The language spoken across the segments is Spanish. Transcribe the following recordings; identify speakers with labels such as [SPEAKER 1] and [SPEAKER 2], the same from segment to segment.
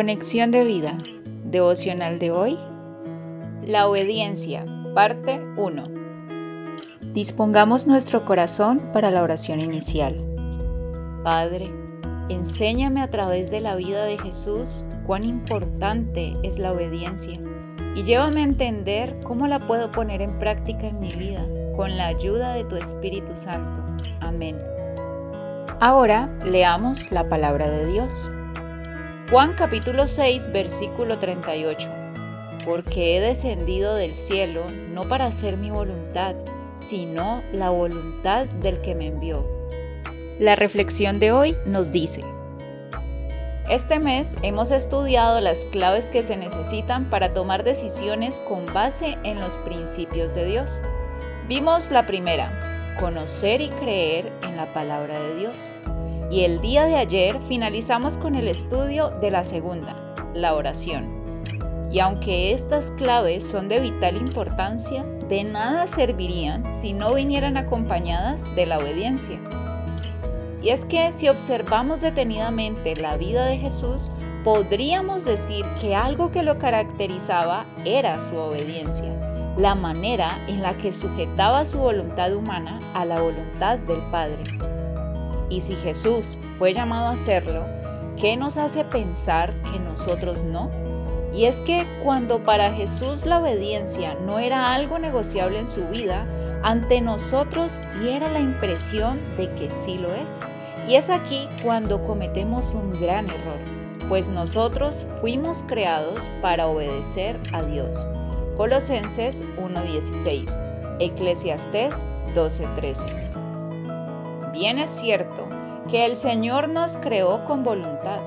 [SPEAKER 1] Conexión de vida. Devocional de hoy. La obediencia. Parte 1. Dispongamos nuestro corazón para la oración inicial. Padre, enséñame a través de la vida de Jesús cuán importante es la obediencia y llévame a entender cómo la puedo poner en práctica en mi vida con la ayuda de tu Espíritu Santo. Amén. Ahora leamos la palabra de Dios. Juan capítulo 6 versículo 38. Porque he descendido del cielo no para hacer mi voluntad, sino la voluntad del que me envió. La reflexión de hoy nos dice, este mes hemos estudiado las claves que se necesitan para tomar decisiones con base en los principios de Dios. Vimos la primera, conocer y creer en la palabra de Dios. Y el día de ayer finalizamos con el estudio de la segunda, la oración. Y aunque estas claves son de vital importancia, de nada servirían si no vinieran acompañadas de la obediencia. Y es que si observamos detenidamente la vida de Jesús, podríamos decir que algo que lo caracterizaba era su obediencia la manera en la que sujetaba su voluntad humana a la voluntad del Padre. Y si Jesús fue llamado a hacerlo, ¿qué nos hace pensar que nosotros no? Y es que cuando para Jesús la obediencia no era algo negociable en su vida, ante nosotros diera la impresión de que sí lo es. Y es aquí cuando cometemos un gran error, pues nosotros fuimos creados para obedecer a Dios. Colosenses 1.16, Eclesiastés 12.13. Bien es cierto que el Señor nos creó con voluntad,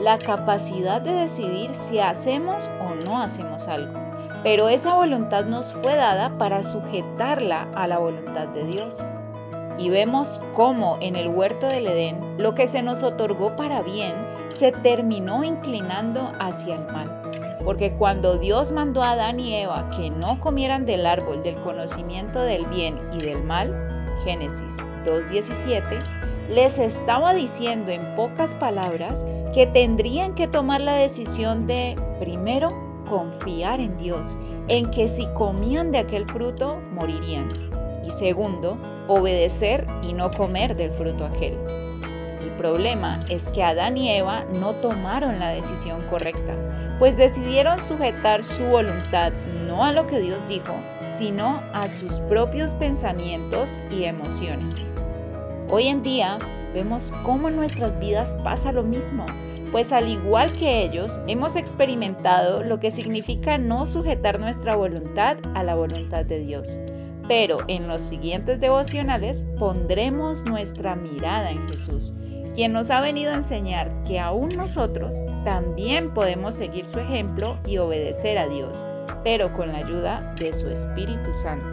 [SPEAKER 1] la capacidad de decidir si hacemos o no hacemos algo, pero esa voluntad nos fue dada para sujetarla a la voluntad de Dios. Y vemos cómo en el huerto del Edén lo que se nos otorgó para bien se terminó inclinando hacia el mal porque cuando Dios mandó a Adán y Eva que no comieran del árbol del conocimiento del bien y del mal, Génesis 2.17, les estaba diciendo en pocas palabras que tendrían que tomar la decisión de, primero, confiar en Dios, en que si comían de aquel fruto, morirían. Y segundo, obedecer y no comer del fruto aquel. El problema es que Adán y Eva no tomaron la decisión correcta pues decidieron sujetar su voluntad no a lo que Dios dijo, sino a sus propios pensamientos y emociones. Hoy en día vemos cómo en nuestras vidas pasa lo mismo, pues al igual que ellos hemos experimentado lo que significa no sujetar nuestra voluntad a la voluntad de Dios. Pero en los siguientes devocionales pondremos nuestra mirada en Jesús quien nos ha venido a enseñar que aún nosotros también podemos seguir su ejemplo y obedecer a Dios, pero con la ayuda de su Espíritu Santo.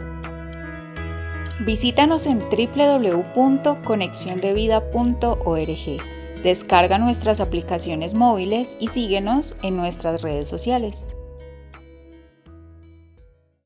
[SPEAKER 1] Visítanos en www.conexiondevida.org. Descarga nuestras aplicaciones móviles y síguenos en nuestras redes sociales.